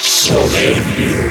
Surrender.